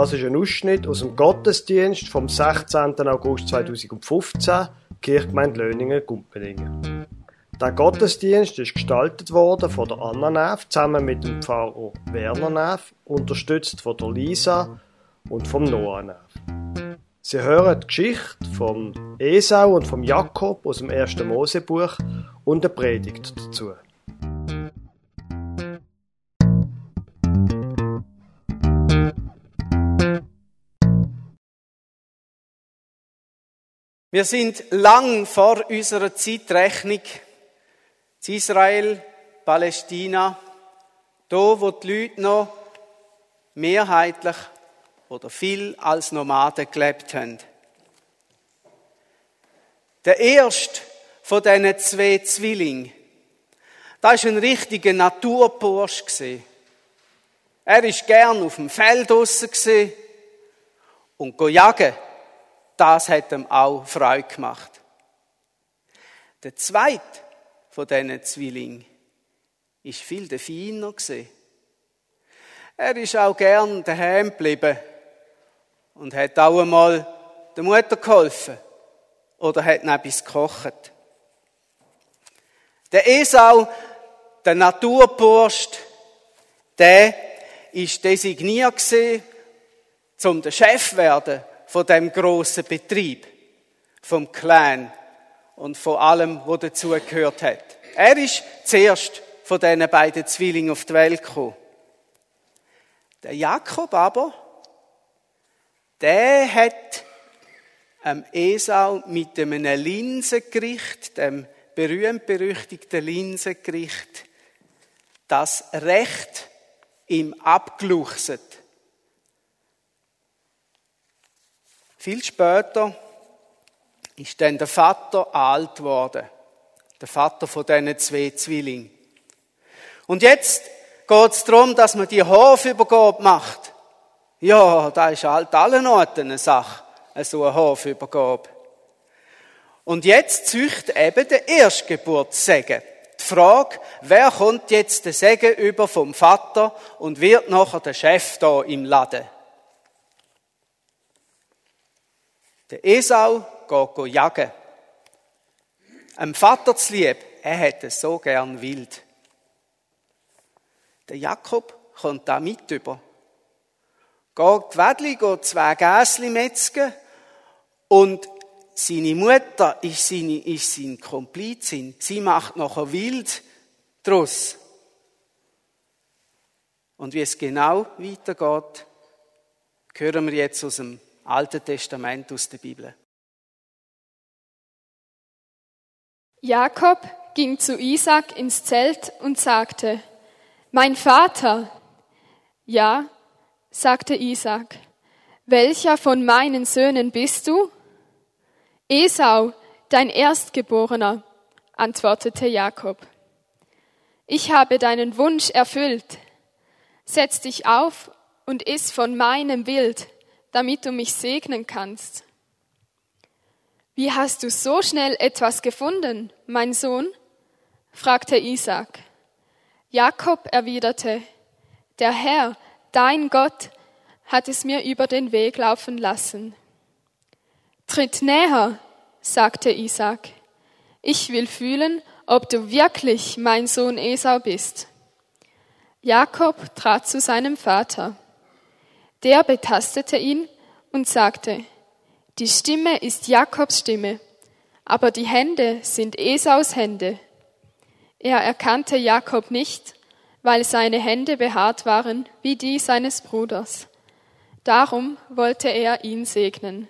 Das ist ein Ausschnitt aus dem Gottesdienst vom 16. August 2015, Kirchgemeinde Löningen-Gumpeningen. Der Gottesdienst ist gestaltet worden von der Anna Neff zusammen mit dem Pfarrer Werner Neff, unterstützt von der Lisa und vom Noah Neff. Sie hören die Geschichte von Esau und vom Jakob aus dem ersten Mosebuch und eine Predigt dazu. Wir sind lang vor unserer Zeitrechnung. In Israel, Palästina, da wo die Leute noch mehrheitlich oder viel als Nomaden gelebt haben. Der erste von diesen zwei Zwillingen, da ist ein richtiger Naturbursch Er ist gern auf dem Feld draussen und go jagen das hat ihm auch Freude gemacht. Der zweite von diesen Zwillingen ist viel der feiner Er ist auch gern daheim geblieben und hat auch einmal der Mutter geholfen oder hat etwas gekocht. Der Esau, der Naturburst, der ist designiert gewesen, zum der Chef werden von dem großen Betrieb, vom Clan und von allem, was dazugehört hat. Er ist zuerst von diesen beiden Zwillingen auf die Welt gekommen. Der Jakob aber, der hat am Esau mit einem Linsengericht, dem berühmt-berüchtigten Linsengericht, das Recht ihm abgeluchset. Viel später ist dann der Vater alt geworden. Der Vater von diesen zwei Zwillingen. Und jetzt geht es darum, dass man die Hofübergabe macht. Ja, da ist halt allen Orten eine Sache, so eine Hofübergabe. Und jetzt zücht eben der Erstgeburtssegen. Die Frage, wer kommt jetzt den Segen über vom Vater und wird nachher der Chef da im Laden? Der Esau geht jagen. Ein Vater zu lieb, er hätte so gern wild. Der Jakob kommt da mit über. Geht Wädli, geht zwei Gäsli metzgen und seine Mutter ist, seine, ist sein Komplizin. Sie macht nachher wild draus. Und wie es genau weitergeht, hören wir jetzt aus dem Alten Testament aus der Bibel. Jakob ging zu Isaac ins Zelt und sagte, Mein Vater. Ja, sagte Isaac, welcher von meinen Söhnen bist du? Esau, dein Erstgeborener, antwortete Jakob. Ich habe deinen Wunsch erfüllt. Setz dich auf und iss von meinem Wild, damit du mich segnen kannst. Wie hast du so schnell etwas gefunden, mein Sohn? fragte Isaac. Jakob erwiderte, der Herr, dein Gott, hat es mir über den Weg laufen lassen. Tritt näher, sagte Isaac. Ich will fühlen, ob du wirklich mein Sohn Esau bist. Jakob trat zu seinem Vater. Der betastete ihn und sagte, die Stimme ist Jakobs Stimme, aber die Hände sind Esaus Hände. Er erkannte Jakob nicht, weil seine Hände behaart waren wie die seines Bruders. Darum wollte er ihn segnen.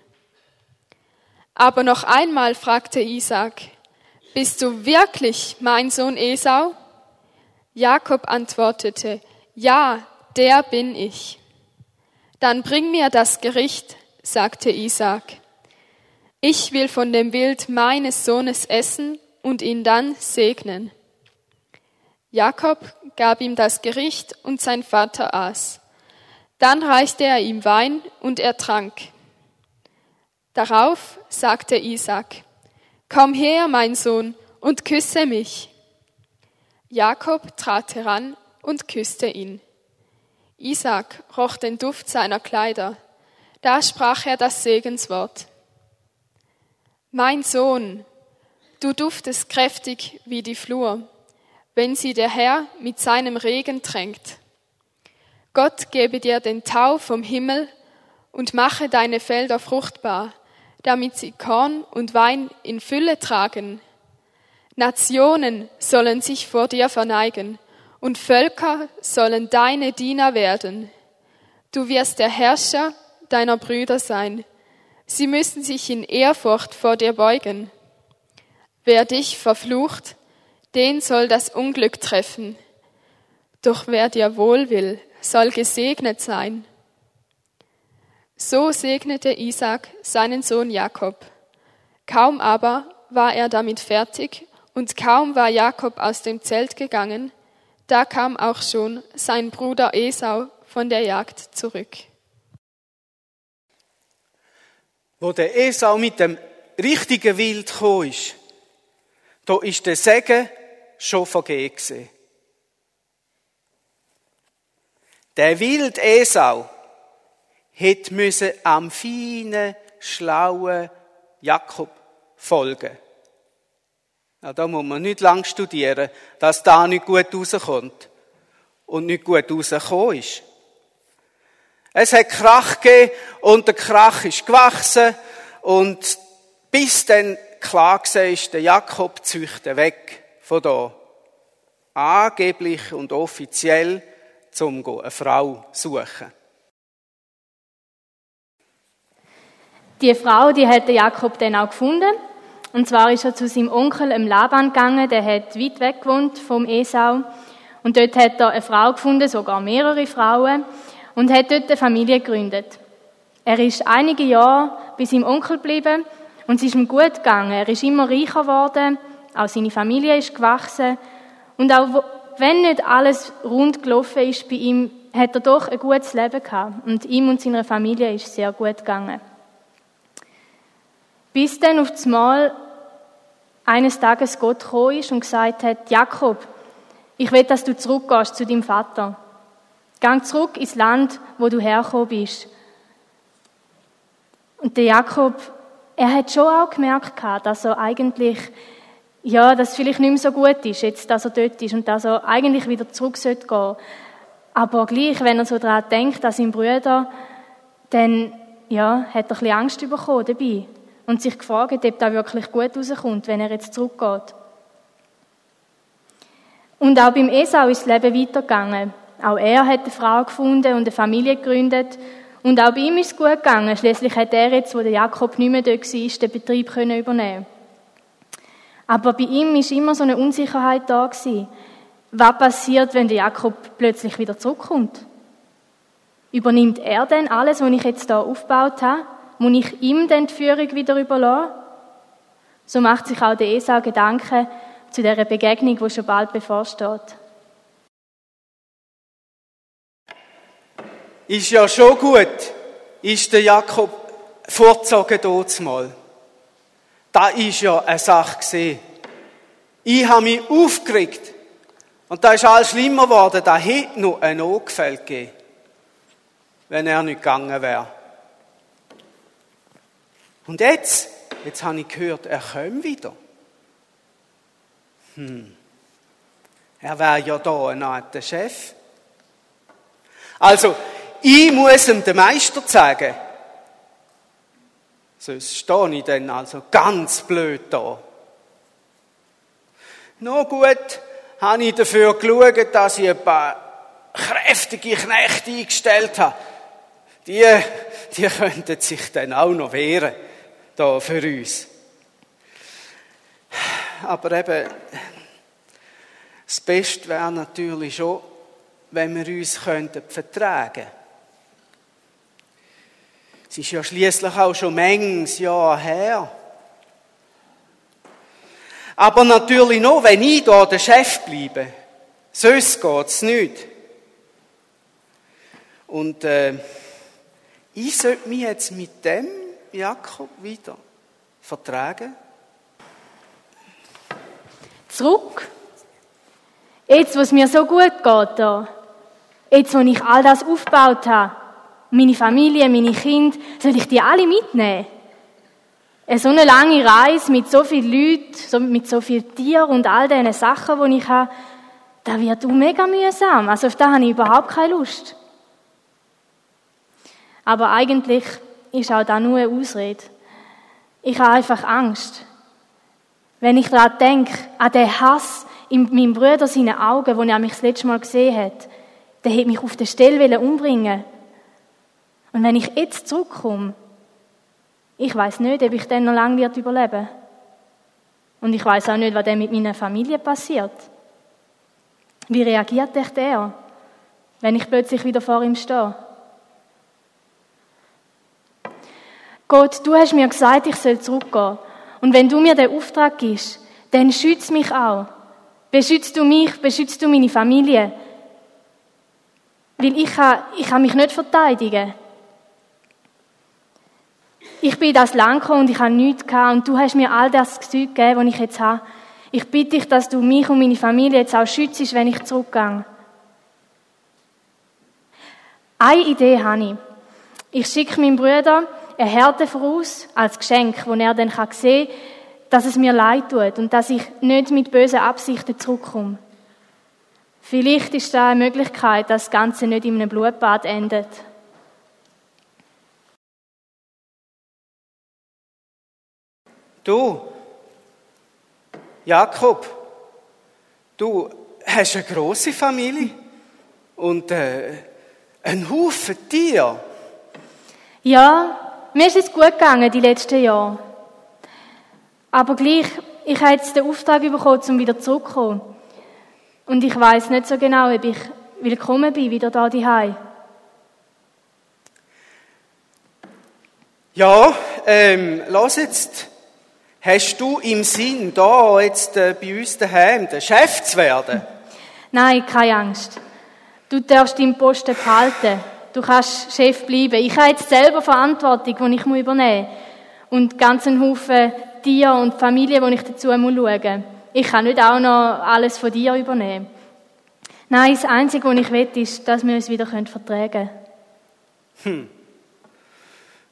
Aber noch einmal fragte Isaac, bist du wirklich mein Sohn Esau? Jakob antwortete, ja, der bin ich. Dann bring mir das Gericht, sagte Isaac. Ich will von dem Wild meines Sohnes essen und ihn dann segnen. Jakob gab ihm das Gericht und sein Vater aß. Dann reichte er ihm Wein und er trank. Darauf sagte Isaac, Komm her, mein Sohn, und küsse mich. Jakob trat heran und küsste ihn. Isaac roch den Duft seiner Kleider. Da sprach er das Segenswort. Mein Sohn, du duftest kräftig wie die Flur, wenn sie der Herr mit seinem Regen tränkt. Gott gebe dir den Tau vom Himmel und mache deine Felder fruchtbar, damit sie Korn und Wein in Fülle tragen. Nationen sollen sich vor dir verneigen und Völker sollen deine Diener werden. Du wirst der Herrscher deiner Brüder sein. Sie müssen sich in Ehrfurcht vor dir beugen. Wer dich verflucht, den soll das Unglück treffen. Doch wer dir wohl will, soll gesegnet sein. So segnete Isaac seinen Sohn Jakob. Kaum aber war er damit fertig und kaum war Jakob aus dem Zelt gegangen, da kam auch schon sein Bruder Esau von der Jagd zurück. Wo der Esau mit dem richtigen Wild gekommen ist, da ist der Segen schon vergeben. Der Wild Esau hätte müssen am feinen, schlauen Jakob folgen. Ja, da muss man nicht lang studieren, dass da nicht gut rauskommt und nicht gut rausgekommen ist. Es hat Krach gegeben und der Krach ist gewachsen und bis dann klar war, ist der Jakob züchte weg von da. Angeblich und offiziell zum eine Frau suchen. Die Frau, die hat Jakob dann auch gefunden. Und zwar ist er zu seinem Onkel im Laban gegangen, der hat weit weg gewohnt vom Esau. Und dort hat er eine Frau gefunden, sogar mehrere Frauen, und hat dort eine Familie gegründet. Er ist einige Jahre bei seinem Onkel geblieben und es ist ihm gut gegangen. Er ist immer reicher geworden, auch seine Familie ist gewachsen und auch wenn nicht alles rund gelaufen ist bei ihm, hat er doch ein gutes Leben gehabt. Und ihm und seiner Familie ist sehr gut gegangen. Bis dann auf das Mal eines Tages Gott gekommen ist und gesagt hat, Jakob, ich will, dass du zurückgehst zu deinem Vater. Gang zurück ins Land, wo du hergekommen bist. Und der Jakob, er hat schon auch gemerkt, dass er eigentlich ja, dass es vielleicht nicht mehr so gut ist, jetzt, dass er dort ist und dass er eigentlich wieder zurück sollte gehen. Aber gleich, wenn er so daran denkt, an seinen Bruder, dann, ja, hat er ein bisschen Angst bekommen dabei. Und sich gefragt, ob das wirklich gut rauskommt, wenn er jetzt zurückgeht. Und auch beim Esau ist das Leben weitergegangen. Auch er hat eine Frau gefunden und eine Familie gegründet. Und auch bei ihm ist es gut gegangen. Schließlich hat er jetzt, wo der Jakob nicht mehr dort war, den Betrieb übernehmen können. Aber bei ihm ist immer so eine Unsicherheit da gewesen. Was passiert, wenn der Jakob plötzlich wieder zurückkommt? Übernimmt er denn alles, was ich jetzt da aufgebaut habe? Muss ich ihm denn die Führung wieder überlassen? So macht sich auch der Esau Gedanken zu der Begegnung, die schon bald bevorsteht. Ist ja schon gut, ist der Jakob vorgezogen dort mal. Da ist ja eine Sache gesehen. Ich habe mich aufgeregt. Und da ist alles schlimmer geworden. Da hätte noch ein Angefälle gegeben, wenn er nicht gegangen wäre. Und jetzt, jetzt habe ich gehört, er kommt wieder. Hm. Er wäre ja da ein alter Chef. Also, ich muss ihm den Meister sagen, Sonst stehe ich dann also ganz blöd da. Noch gut habe ich dafür geschaut, dass ich ein paar kräftige Knechte eingestellt habe. Die, die könnten sich dann auch noch wehren, da für uns. Aber eben, das Beste wäre natürlich schon, wenn wir uns könnten vertragen könnten. Es ist ja schließlich auch schon manches Jahr her. Aber natürlich nur, wenn ich da der Chef bleibe. Sonst geht's nicht. Und äh, ich sollte mich jetzt mit dem Jakob wieder vertragen. Zurück. Jetzt, wo es mir so gut geht da. jetzt, wo ich all das aufgebaut habe, meine Familie, meine Kinder, soll ich die alle mitnehmen? So eine lange Reise mit so vielen Leuten, mit so vielen Tieren und all diesen Sachen, die ich habe, das wird auch mega mühsam. Also auf das habe ich überhaupt keine Lust. Aber eigentlich ist auch da nur eine Ausrede. Ich habe einfach Angst. Wenn ich daran denke, an den Hass in meinem Bruder seinen Augen, wo er mich das letzte Mal gesehen hat, der hat mich auf der Stelle umbringen Und wenn ich jetzt zurückkomme, ich weiß nicht, ob ich dann noch lange wird überleben. Und ich weiß auch nicht, was dann mit meiner Familie passiert. Wie reagiert echt er, wenn ich plötzlich wieder vor ihm stehe? Gott, du hast mir gesagt, ich soll zurückgehen. Und wenn du mir den Auftrag gibst, dann schütz mich auch. Beschützt du mich, beschützt du meine Familie. Weil ich kann, ich kann mich nicht verteidigen. Ich bin in das Land gekommen und ich habe nichts gehabt und du hast mir all das Zeug gegeben, das ich jetzt habe. Ich bitte dich, dass du mich und meine Familie jetzt auch schützt, wenn ich zurückgehe. Eine Idee habe ich. Ich schicke meinem Bruder eine Härte voraus als Geschenk, wo er dann sehen kann, dass es mir leid tut und dass ich nicht mit bösen Absichten zurückkomme. Vielleicht ist da eine Möglichkeit, dass das Ganze nicht in einem Blutbad endet. Du, Jakob, du hast eine große Familie und äh, einen Haufen Tiere. Ja, mir ist es gut gegangen die letzten Jahre. Aber gleich, ich habe jetzt den Auftrag bekommen, um wieder zurückzukommen. Und ich weiß nicht so genau, ob ich willkommen bin, wieder da daheim. Ja, ähm, lass jetzt. Hast du im Sinn, da jetzt äh, bei uns daheim der Chef zu werden? Nein, keine Angst. Du darfst deinen Posten behalten. Du kannst Chef bleiben. Ich habe jetzt selber Verantwortung, die ich übernehmen muss. Und ganz einen Haufen Tiere und Familie, die ich dazu schauen muss. Ich kann nicht auch noch alles von dir übernehmen. Nein, das Einzige, was ich will, ist, dass wir uns wieder vertragen können. Hm.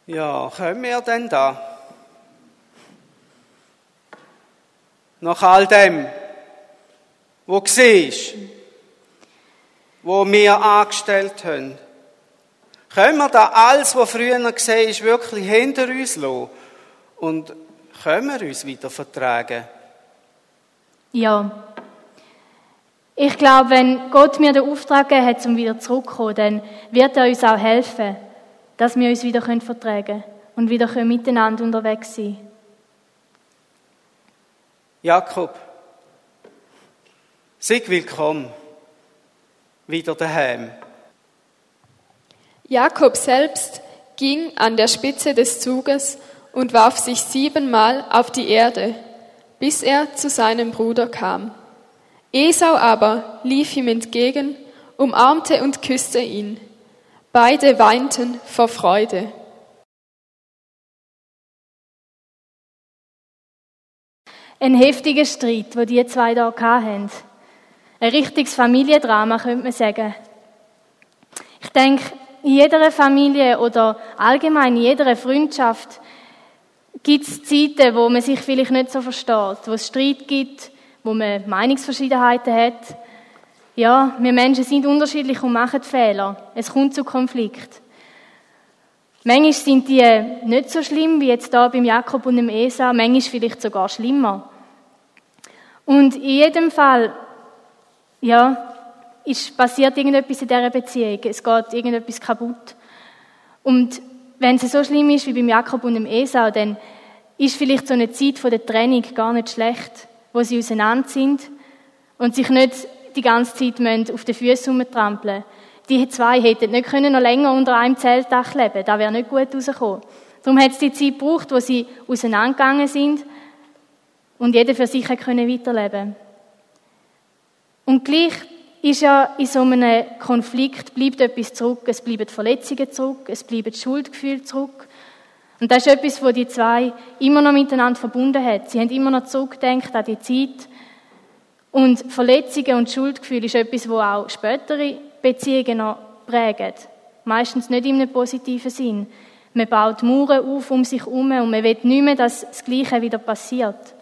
Ja, können wir denn da? Nach all dem, wo du siehst, wo wir angestellt haben, können wir da alles, was früher gesehen ist, wirklich hinter uns lassen? Und können wir uns wieder vertragen? Ja. Ich glaube, wenn Gott mir den Auftrag gegeben hat, um wieder zurückzukommen, dann wird er uns auch helfen, dass wir uns wieder vertragen können und wieder miteinander unterwegs sein können. Jakob, sei willkommen wieder daheim. Jakob selbst ging an der Spitze des Zuges und warf sich siebenmal auf die Erde, bis er zu seinem Bruder kam. Esau aber lief ihm entgegen, umarmte und küsste ihn. Beide weinten vor Freude. Ein heftiger Streit, wo die zwei da hatten. Ein richtiges Familiendrama, könnte man sagen. Ich denke, in jeder Familie oder allgemein in jeder Freundschaft gibt es Zeiten, wo man sich vielleicht nicht so versteht, wo es Streit gibt, wo man Meinungsverschiedenheiten hat. Ja, wir Menschen sind unterschiedlich und machen Fehler. Es kommt zu Konflikt. Manchmal sind die nicht so schlimm wie jetzt da beim Jakob und dem Esa, manchmal vielleicht sogar schlimmer. Und in jedem Fall, ja, ist passiert irgendetwas in dieser Beziehung. Es geht irgendetwas kaputt. Und wenn es so schlimm ist wie beim Jakob und dem Esau, dann ist vielleicht so eine Zeit von der Trennung gar nicht schlecht, wo sie auseinander sind und sich nicht die ganze Zeit auf den Füßen rumtrampeln Die zwei hätten nicht können noch länger unter einem Zeltdach leben Da wäre nicht gut rausgekommen. Darum hat es die Zeit gebraucht, wo sie auseinandergegangen sind und jeder für sich können weiterleben Und gleich ist ja in so einem Konflikt bleibt etwas zurück. Es bleiben Verletzungen zurück, es bleiben Schuldgefühle zurück. Und das ist etwas, wo die zwei immer noch miteinander verbunden hat. Sie haben immer noch zurückgedacht an die Zeit. Und Verletzungen und Schuldgefühle ist etwas, wo auch spätere Beziehungen noch prägen. Meistens nicht in einem positiven Sinn. Man baut Mauern auf um sich herum und man will nicht mehr, dass das Gleiche wieder passiert.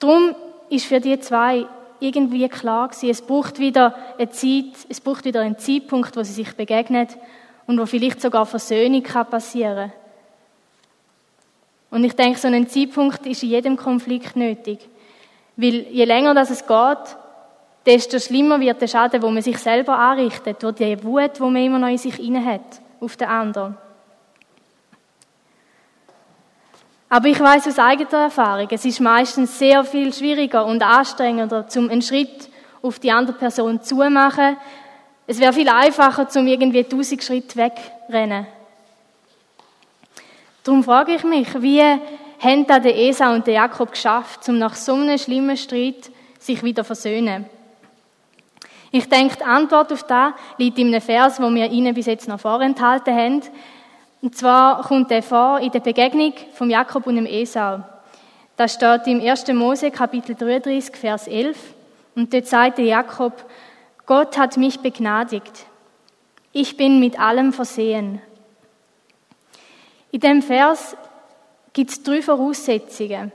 Darum ist für die zwei irgendwie klar gewesen, es braucht wieder eine Zeit, es braucht wieder einen Zeitpunkt, wo sie sich begegnen und wo vielleicht sogar Versöhnung kann passieren. Und ich denke, so ein Zeitpunkt ist in jedem Konflikt nötig. Weil je länger das es geht, desto schlimmer wird der Schaden, wo man sich selber anrichtet, durch die Wut, wo man immer noch in sich inne hat, auf den anderen. Aber ich weiß aus eigener Erfahrung, es ist meistens sehr viel schwieriger und anstrengender, zum einen Schritt auf die andere Person zu machen. Es wäre viel einfacher, zum irgendwie tausend Schritte wegrennen. Darum frage ich mich, wie haben da der Esau und der Jakob geschafft, um nach so einem schlimmen Streit sich wieder versöhnen? Ich denke, die Antwort auf das liegt in einem Vers, wo wir Ihnen bis jetzt noch vorenthalten haben. Und zwar kommt er vor in der Begegnung von Jakob und dem Esau. Das steht im 1. Mose Kapitel 33, Vers 11. Und dort sagte Jakob, Gott hat mich begnadigt. Ich bin mit allem versehen. In dem Vers gibt es drei Voraussetzungen,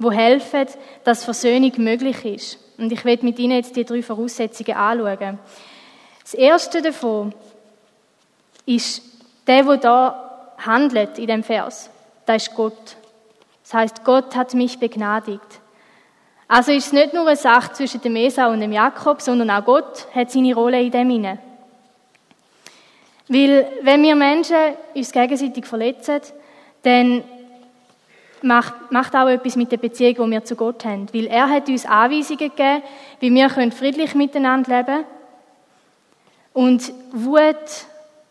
wo helfen, dass Versöhnung möglich ist. Und ich werde mit Ihnen jetzt die drei Voraussetzungen anschauen. Das erste davon ist der, der da handelt in dem Vers, das ist Gott. Das heißt, Gott hat mich begnadigt. Also ist es nicht nur eine Sache zwischen dem Esau und dem Jakob, sondern auch Gott hat seine Rolle in dem inne. Weil wenn wir Menschen uns gegenseitig verletzen, dann macht, macht auch etwas mit der Beziehung, die wir zu Gott haben. Weil er hat uns Anweisungen gegeben, wie wir friedlich miteinander leben können. Und Wut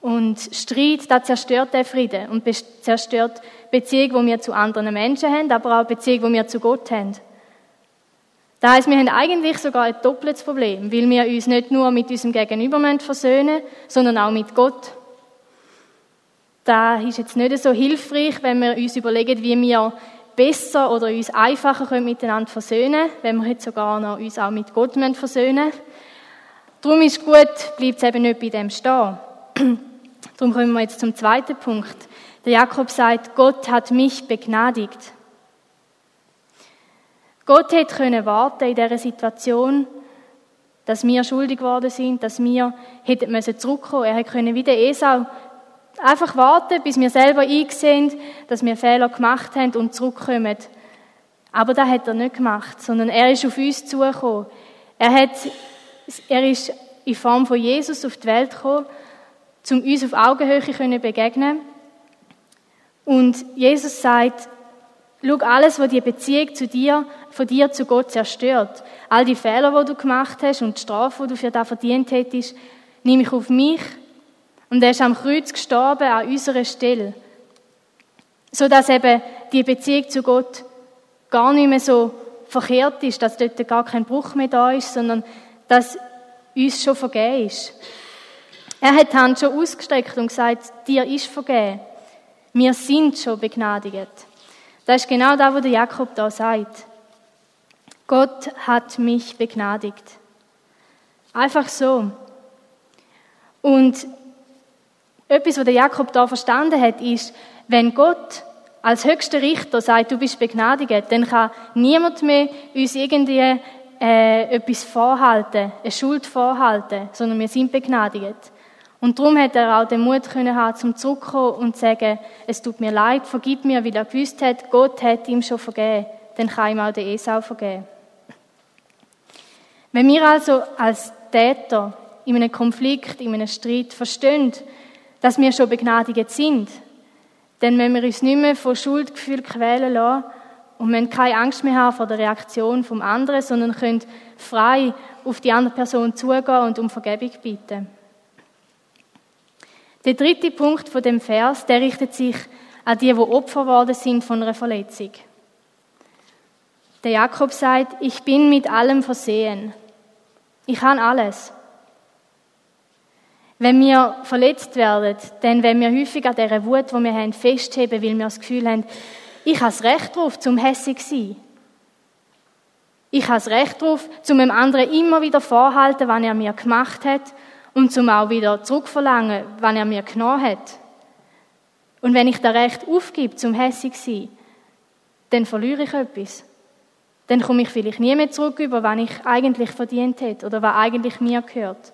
und Streit, das zerstört den Frieden und zerstört Beziehung, die wir zu anderen Menschen haben, aber auch Beziehung, die wir zu Gott haben. Das heisst, wir haben eigentlich sogar ein doppeltes Problem, weil wir uns nicht nur mit unserem Gegenüber versöhnen sondern auch mit Gott. Da ist jetzt nicht so hilfreich, wenn wir uns überlegen, wie wir besser oder uns einfacher miteinander versöhnen können, wenn wir jetzt sogar noch uns auch mit Gott versöhnen Darum ist gut, bleibt es eben nicht bei dem stehen. Darum kommen wir jetzt zum zweiten Punkt. Der Jakob sagt, Gott hat mich begnadigt. Gott hätte können warten in dieser Situation, dass wir schuldig geworden sind, dass wir hätten müssen zurückkommen. Er hätte können wie der Esau einfach warten, bis wir selber eingesehen, dass wir Fehler gemacht haben und zurückkommen. Aber das hat er nicht gemacht, sondern er ist auf uns zugekommen. Er hat, er ist in Form von Jesus auf die Welt gekommen um uns auf Augenhöhe zu begegnen. Und Jesus sagt, schau, alles, was die Beziehung zu dir, von dir zu Gott zerstört, all die Fehler, die du gemacht hast und die Strafe, die du für das verdient hättest, nehme ich auf mich. Und er ist am Kreuz gestorben an unserer Stelle. So dass eben die Beziehung zu Gott gar nicht mehr so verkehrt ist, dass dort gar kein Bruch mehr da ist, sondern dass uns schon vergeben ist. Er hat die Hand schon ausgestreckt und gesagt, dir ist vergeben. Wir sind schon begnadigt. Das ist genau das, was der Jakob da sagt. Gott hat mich begnadigt. Einfach so. Und etwas, was der Jakob da verstanden hat, ist, wenn Gott als höchster Richter sagt, du bist begnadigt, dann kann niemand mehr uns irgendwie äh, etwas vorhalten, eine Schuld vorhalten, sondern wir sind begnadigt. Und darum hat er auch den Mut können haben, zum zurückkommen und zu sagen, es tut mir leid, vergib mir, weil er gewusst hat, Gott hat ihm schon vergeben. Dann kann ihm auch der Esau vergeben. Wenn wir also als Täter in einem Konflikt, in einem Streit verstehen, dass wir schon begnadigt sind, dann müssen wir uns nicht mehr von Schuldgefühl quälen lassen und müssen keine Angst mehr haben vor der Reaktion vom anderen, sondern können frei auf die andere Person zugehen und um Vergebung bitten. Der dritte Punkt von dem Vers, der richtet sich an die, die Opfer worden sind von einer Verletzung. Der Jakob sagt, ich bin mit allem versehen. Ich habe alles. Wenn wir verletzt werden, dann wenn wir häufig an dieser Wut, die wir haben, festheben, weil wir das Gefühl haben, ich habe das Recht darauf, zum hässig zu sein. Ich habe das Recht darauf, zum dem anderen immer wieder vorhalten, was er mir gemacht hat und zum auch wieder zurückverlangen, was er mir genommen hat. Und wenn ich das Recht aufgebe, zum hässig sein, dann verliere ich etwas. Dann komme ich vielleicht nie mehr zurück über, was ich eigentlich verdient hätte oder was eigentlich mir gehört.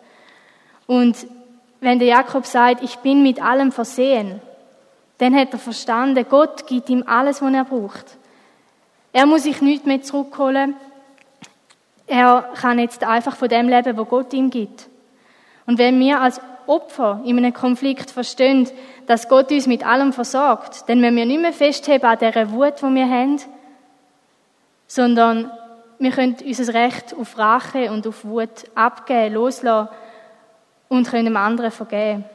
Und wenn der Jakob sagt, ich bin mit allem versehen, dann hat er verstanden, Gott gibt ihm alles, was er braucht. Er muss sich nichts mehr zurückholen. Er kann jetzt einfach von dem leben, wo Gott ihm gibt. Und wenn wir als Opfer in einem Konflikt verstehen, dass Gott uns mit allem versorgt, dann müssen wir nicht mehr festheben an dieser Wut, die wir haben, sondern wir können unser Recht auf Rache und auf Wut abgeben, loslassen und können dem anderen vergeben.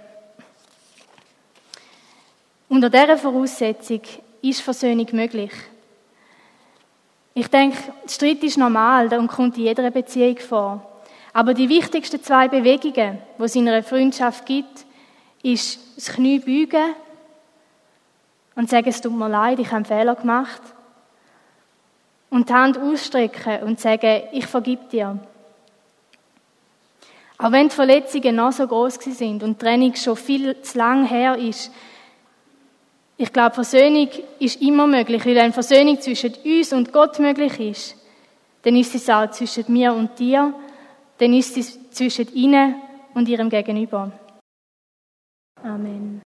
Unter dieser Voraussetzung ist Versöhnung möglich. Ich denke, Streit ist normal und kommt in jeder Beziehung vor. Aber die wichtigsten zwei Bewegungen, die es in einer Freundschaft gibt, ist das Knie beugen und sagen, es tut mir leid, ich habe einen Fehler gemacht. Und die Hand ausstrecken und sagen, ich vergib dir. Auch wenn die Verletzungen noch so groß sind und die Trennung schon viel zu lang her ist, ich glaube, Versöhnung ist immer möglich, weil wenn Versöhnung zwischen uns und Gott möglich ist, dann ist es auch zwischen mir und dir, dann ist es zwischen ihnen und ihrem Gegenüber. Amen.